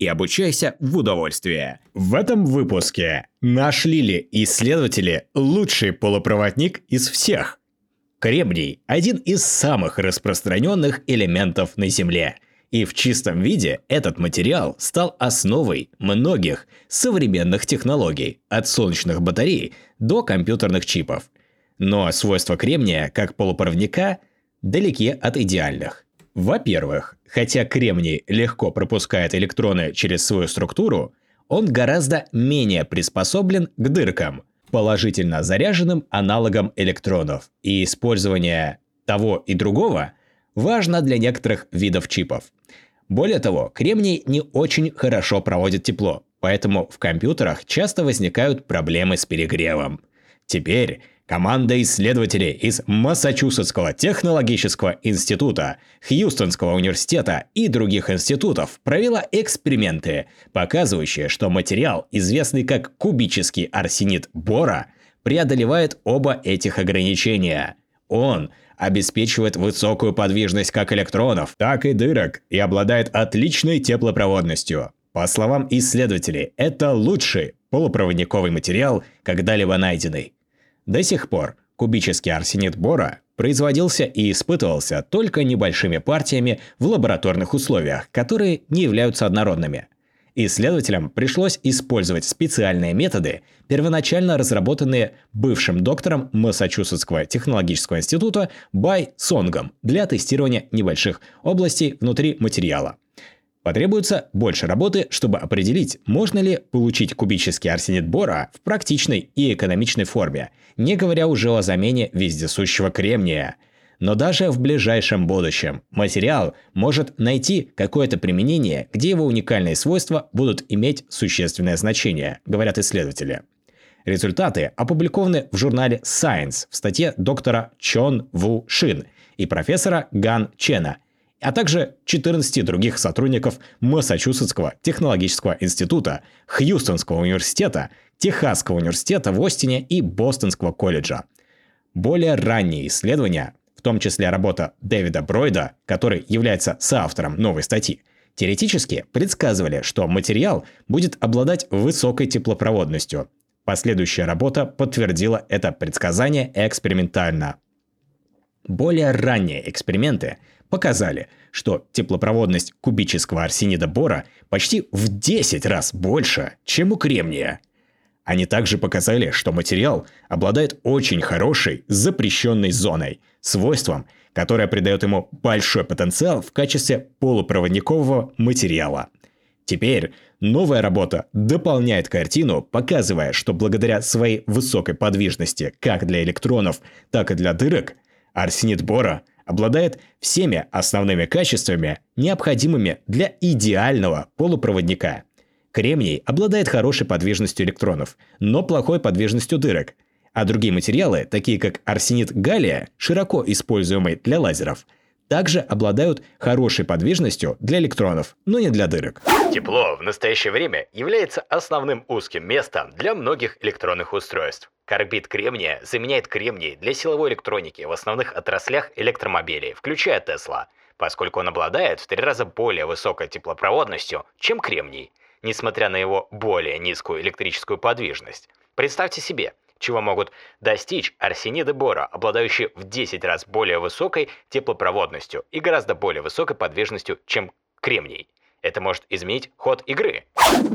и обучайся в удовольствие. В этом выпуске нашли ли исследователи лучший полупроводник из всех? Кремний – один из самых распространенных элементов на Земле. И в чистом виде этот материал стал основой многих современных технологий, от солнечных батарей до компьютерных чипов. Но свойства кремния как полупроводника далеки от идеальных. Во-первых, хотя кремний легко пропускает электроны через свою структуру, он гораздо менее приспособлен к дыркам, положительно заряженным аналогам электронов, и использование того и другого важно для некоторых видов чипов. Более того, кремний не очень хорошо проводит тепло, поэтому в компьютерах часто возникают проблемы с перегревом. Теперь Команда исследователей из Массачусетского технологического института, Хьюстонского университета и других институтов провела эксперименты, показывающие, что материал, известный как кубический арсенид бора, преодолевает оба этих ограничения. Он обеспечивает высокую подвижность как электронов, так и дырок и обладает отличной теплопроводностью. По словам исследователей, это лучший полупроводниковый материал, когда-либо найденный. До сих пор кубический арсенид бора производился и испытывался только небольшими партиями в лабораторных условиях, которые не являются однородными. Исследователям пришлось использовать специальные методы, первоначально разработанные бывшим доктором Массачусетского технологического института Бай Сонгом для тестирования небольших областей внутри материала. Потребуется больше работы, чтобы определить, можно ли получить кубический арсенид бора в практичной и экономичной форме, не говоря уже о замене вездесущего кремния. Но даже в ближайшем будущем материал может найти какое-то применение, где его уникальные свойства будут иметь существенное значение, говорят исследователи. Результаты опубликованы в журнале Science в статье доктора Чон Ву Шин и профессора Ган Чена – а также 14 других сотрудников Массачусетского технологического института, Хьюстонского университета, Техасского университета в Остине и Бостонского колледжа. Более ранние исследования, в том числе работа Дэвида Бройда, который является соавтором новой статьи, теоретически предсказывали, что материал будет обладать высокой теплопроводностью. Последующая работа подтвердила это предсказание экспериментально. Более ранние эксперименты показали, что теплопроводность кубического арсенида бора почти в 10 раз больше, чем у кремния. Они также показали, что материал обладает очень хорошей запрещенной зоной, свойством, которое придает ему большой потенциал в качестве полупроводникового материала. Теперь новая работа дополняет картину, показывая, что благодаря своей высокой подвижности как для электронов, так и для дырок, арсенид бора обладает всеми основными качествами, необходимыми для идеального полупроводника. Кремний обладает хорошей подвижностью электронов, но плохой подвижностью дырок, а другие материалы, такие как арсенид галлия, широко используемый для лазеров – также обладают хорошей подвижностью для электронов, но не для дырок. Тепло в настоящее время является основным узким местом для многих электронных устройств. Карбид кремния заменяет кремний для силовой электроники в основных отраслях электромобилей, включая Тесла, поскольку он обладает в три раза более высокой теплопроводностью, чем кремний, несмотря на его более низкую электрическую подвижность. Представьте себе, чего могут достичь арсениды бора, обладающие в 10 раз более высокой теплопроводностью и гораздо более высокой подвижностью, чем кремний. Это может изменить ход игры.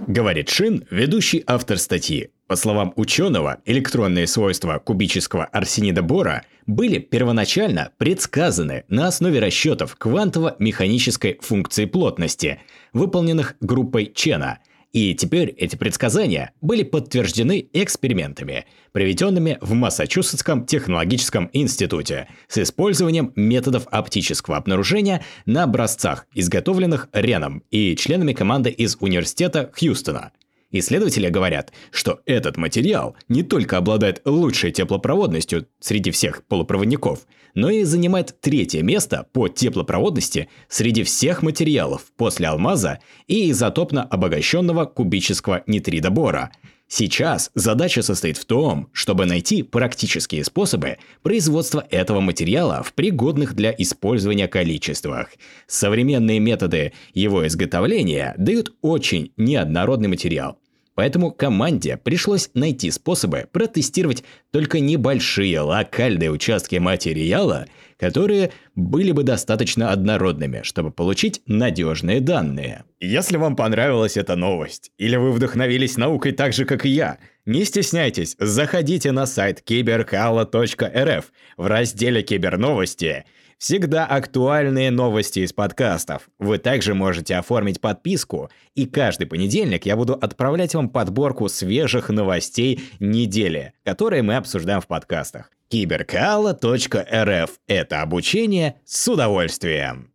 Говорит Шин, ведущий автор статьи. По словам ученого, электронные свойства кубического арсенида бора были первоначально предсказаны на основе расчетов квантово-механической функции плотности, выполненных группой Чена – и теперь эти предсказания были подтверждены экспериментами, проведенными в Массачусетском технологическом институте с использованием методов оптического обнаружения на образцах, изготовленных Реном и членами команды из университета Хьюстона. Исследователи говорят, что этот материал не только обладает лучшей теплопроводностью среди всех полупроводников, но и занимает третье место по теплопроводности среди всех материалов после алмаза и изотопно обогащенного кубического нитрида бора – Сейчас задача состоит в том, чтобы найти практические способы производства этого материала в пригодных для использования количествах. Современные методы его изготовления дают очень неоднородный материал. Поэтому команде пришлось найти способы протестировать только небольшие локальные участки материала, которые были бы достаточно однородными, чтобы получить надежные данные. Если вам понравилась эта новость, или вы вдохновились наукой так же, как и я, не стесняйтесь, заходите на сайт киберкала.рф в разделе «Киберновости» Всегда актуальные новости из подкастов. Вы также можете оформить подписку, и каждый понедельник я буду отправлять вам подборку свежих новостей недели, которые мы обсуждаем в подкастах. Киберкала.рф – это обучение с удовольствием.